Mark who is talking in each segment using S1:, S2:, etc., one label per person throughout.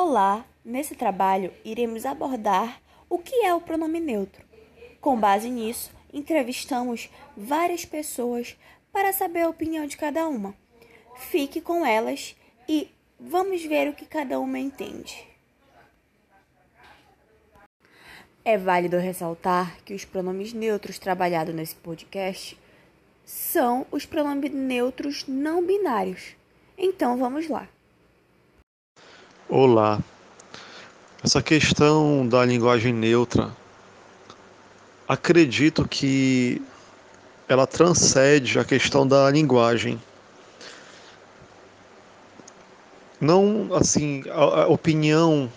S1: Olá, nesse trabalho iremos abordar o que é o pronome neutro. Com base nisso, entrevistamos várias pessoas para saber a opinião de cada uma. Fique com elas e vamos ver o que cada uma entende. É válido ressaltar que os pronomes neutros trabalhados nesse podcast são os pronomes neutros não binários. Então vamos lá.
S2: Olá. Essa questão da linguagem neutra, acredito que ela transcende a questão da linguagem. Não, assim, a, a opinião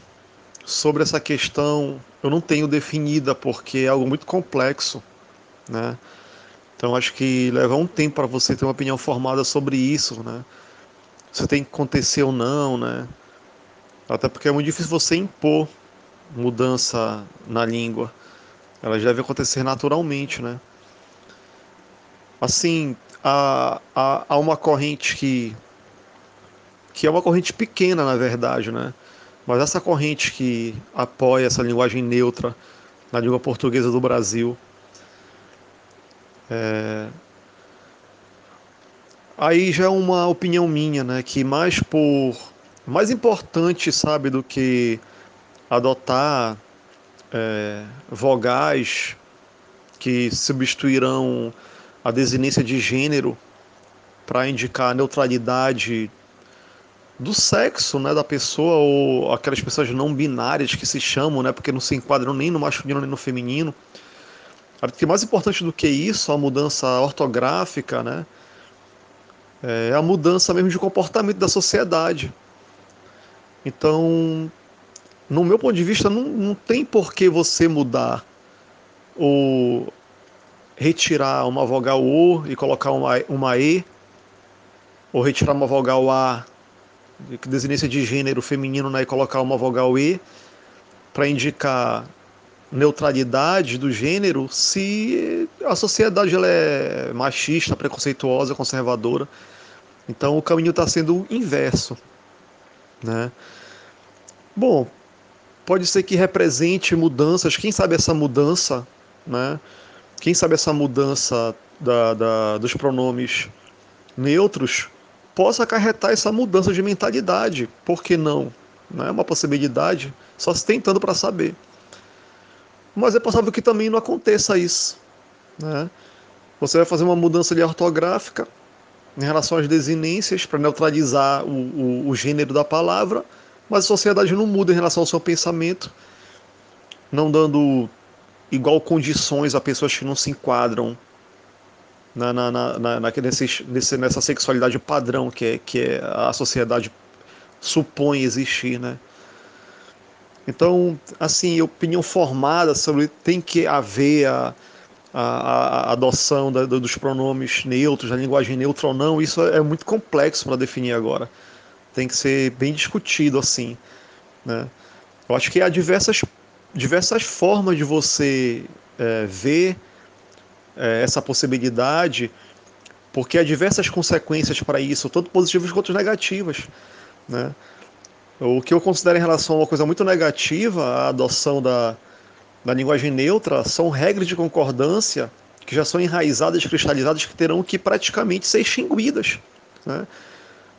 S2: sobre essa questão eu não tenho definida porque é algo muito complexo, né? Então acho que leva um tempo para você ter uma opinião formada sobre isso, né? Se tem que acontecer ou não, né? Até porque é muito difícil você impor mudança na língua. Ela deve acontecer naturalmente, né? Assim, há, há, há uma corrente que que é uma corrente pequena, na verdade, né? Mas essa corrente que apoia essa linguagem neutra na língua portuguesa do Brasil é... Aí já é uma opinião minha, né? Que mais por. Mais importante, sabe, do que adotar é, vogais que substituirão a desinência de gênero para indicar a neutralidade do sexo, né, da pessoa ou aquelas pessoas não binárias que se chamam, né, porque não se enquadram nem no masculino nem no feminino. Acho que mais importante do que isso, a mudança ortográfica, né? É a mudança mesmo de comportamento da sociedade. Então, no meu ponto de vista, não, não tem por que você mudar ou retirar uma vogal O e colocar uma, uma E, ou retirar uma vogal A, que desinência de gênero feminino, né, e colocar uma vogal E, para indicar neutralidade do gênero se a sociedade ela é machista, preconceituosa, conservadora. Então o caminho está sendo inverso. Né? Bom, pode ser que represente mudanças, quem sabe essa mudança, né? quem sabe essa mudança da, da, dos pronomes neutros possa acarretar essa mudança de mentalidade. Por que não? Não é uma possibilidade, só se tentando para saber. Mas é possível que também não aconteça isso. Né? Você vai fazer uma mudança de ortográfica em relação às desinências para neutralizar o, o, o, gênero da palavra, mas a sociedade não muda em relação ao seu pensamento, não dando igual condições a pessoas que não se enquadram na, na, na, na nesse, nesse, nessa sexualidade padrão que, é, que é a sociedade supõe existir, né? Então, assim, opinião formada sobre tem que haver a, a, a adoção da, dos pronomes neutros, da linguagem neutra ou não, isso é muito complexo para definir agora. Tem que ser bem discutido assim. Né? Eu acho que há diversas, diversas formas de você é, ver é, essa possibilidade, porque há diversas consequências para isso, tanto positivas quanto negativas. Né? O que eu considero em relação a uma coisa muito negativa, a adoção da, da linguagem neutra, são regras de concordância que já são enraizadas, cristalizadas, que terão que praticamente ser extinguidas. Né?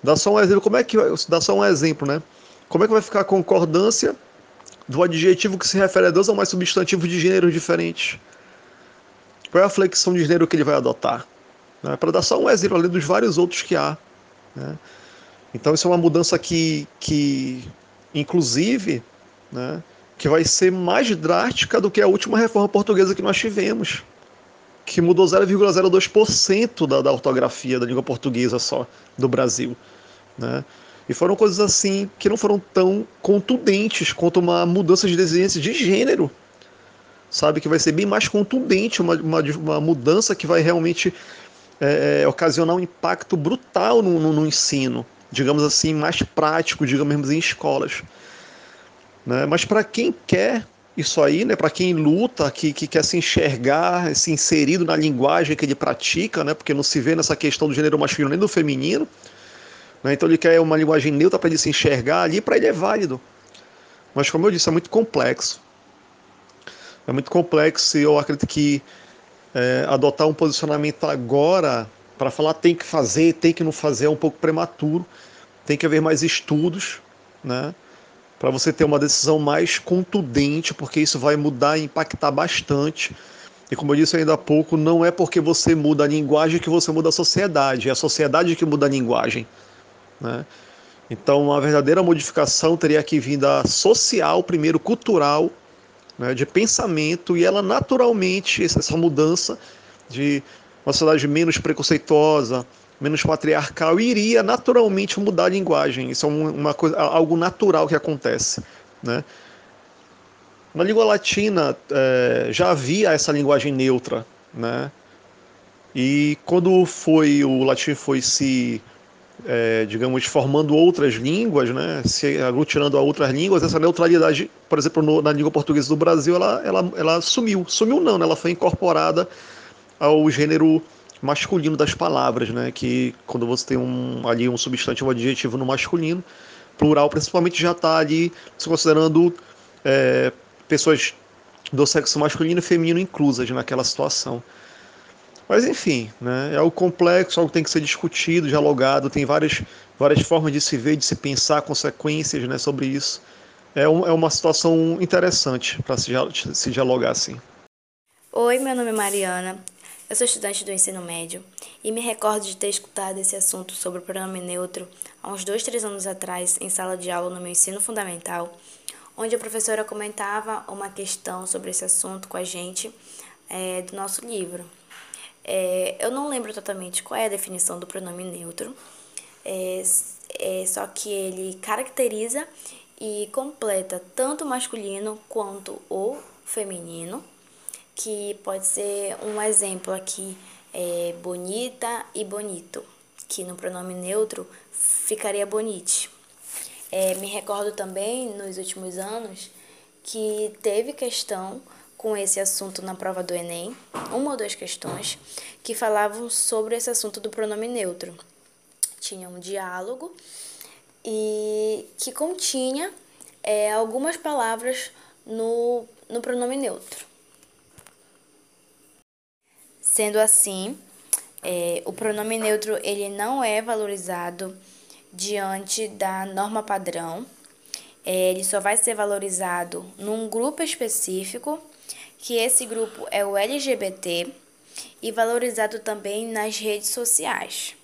S2: Dá só um exemplo, como é que dá só um exemplo, né? Como é que vai ficar a concordância do adjetivo que se refere a Deus a mais substantivo de gêneros diferentes? Qual é a flexão de gênero que ele vai adotar? Né? Para dar só um exemplo além dos vários outros que há. Né? Então isso é uma mudança que, que inclusive, né, que vai ser mais drástica do que a última reforma portuguesa que nós tivemos, que mudou 0,02% da, da ortografia da língua portuguesa só do Brasil. Né? E foram coisas assim que não foram tão contundentes quanto uma mudança de desenhos de gênero. Sabe, que vai ser bem mais contundente, uma, uma, uma mudança que vai realmente é, é ocasionar um impacto brutal no, no, no ensino digamos assim, mais prático, digamos em escolas. Né? Mas para quem quer isso aí, né, para quem luta, que, que quer se enxergar, se inserido na linguagem que ele pratica, né, porque não se vê nessa questão do gênero masculino nem do feminino, né, então ele quer uma linguagem neutra para ele se enxergar ali, para ele é válido. Mas, como eu disse, é muito complexo. É muito complexo e eu acredito que é, adotar um posicionamento agora para falar tem que fazer, tem que não fazer é um pouco prematuro. Tem que haver mais estudos, né? Para você ter uma decisão mais contundente, porque isso vai mudar e impactar bastante. E como eu disse ainda há pouco, não é porque você muda a linguagem que você muda a sociedade, é a sociedade que muda a linguagem. Né? Então, uma verdadeira modificação teria que vir da social, primeiro cultural, né, de pensamento, e ela naturalmente, essa mudança de uma sociedade menos preconceituosa, menos patriarcal, iria naturalmente mudar a linguagem. Isso é uma coisa, algo natural que acontece. Né? Na língua latina é, já havia essa linguagem neutra, né? E quando foi o latim foi se é, digamos, formando outras línguas, né, se aglutinando a outras línguas, essa neutralidade, por exemplo, no, na língua portuguesa do Brasil, ela, ela, ela sumiu. Sumiu não, né, ela foi incorporada ao gênero masculino das palavras, né, que quando você tem um, ali um substantivo adjetivo no masculino, plural principalmente já está ali se considerando é, pessoas do sexo masculino e feminino inclusas naquela situação. Mas enfim, né, é algo complexo, algo que tem que ser discutido, dialogado, tem várias, várias formas de se ver, de se pensar consequências né, sobre isso. É, um, é uma situação interessante para se, se dialogar assim.
S3: Oi, meu nome é Mariana, eu sou estudante do ensino médio e me recordo de ter escutado esse assunto sobre o pronome neutro há uns dois, três anos atrás em sala de aula no meu ensino fundamental, onde a professora comentava uma questão sobre esse assunto com a gente é, do nosso livro. É, eu não lembro totalmente qual é a definição do pronome neutro, é, é, só que ele caracteriza e completa tanto o masculino quanto o feminino, que pode ser um exemplo aqui, é bonita e bonito, que no pronome neutro ficaria bonite. É, me recordo também, nos últimos anos, que teve questão com esse assunto na prova do Enem, uma ou duas questões, que falavam sobre esse assunto do pronome neutro. Tinha um diálogo e que continha é, algumas palavras no, no pronome neutro. Sendo assim, é, o pronome neutro ele não é valorizado diante da norma padrão. É, ele só vai ser valorizado num grupo específico que esse grupo é o LGBT e valorizado também nas redes sociais.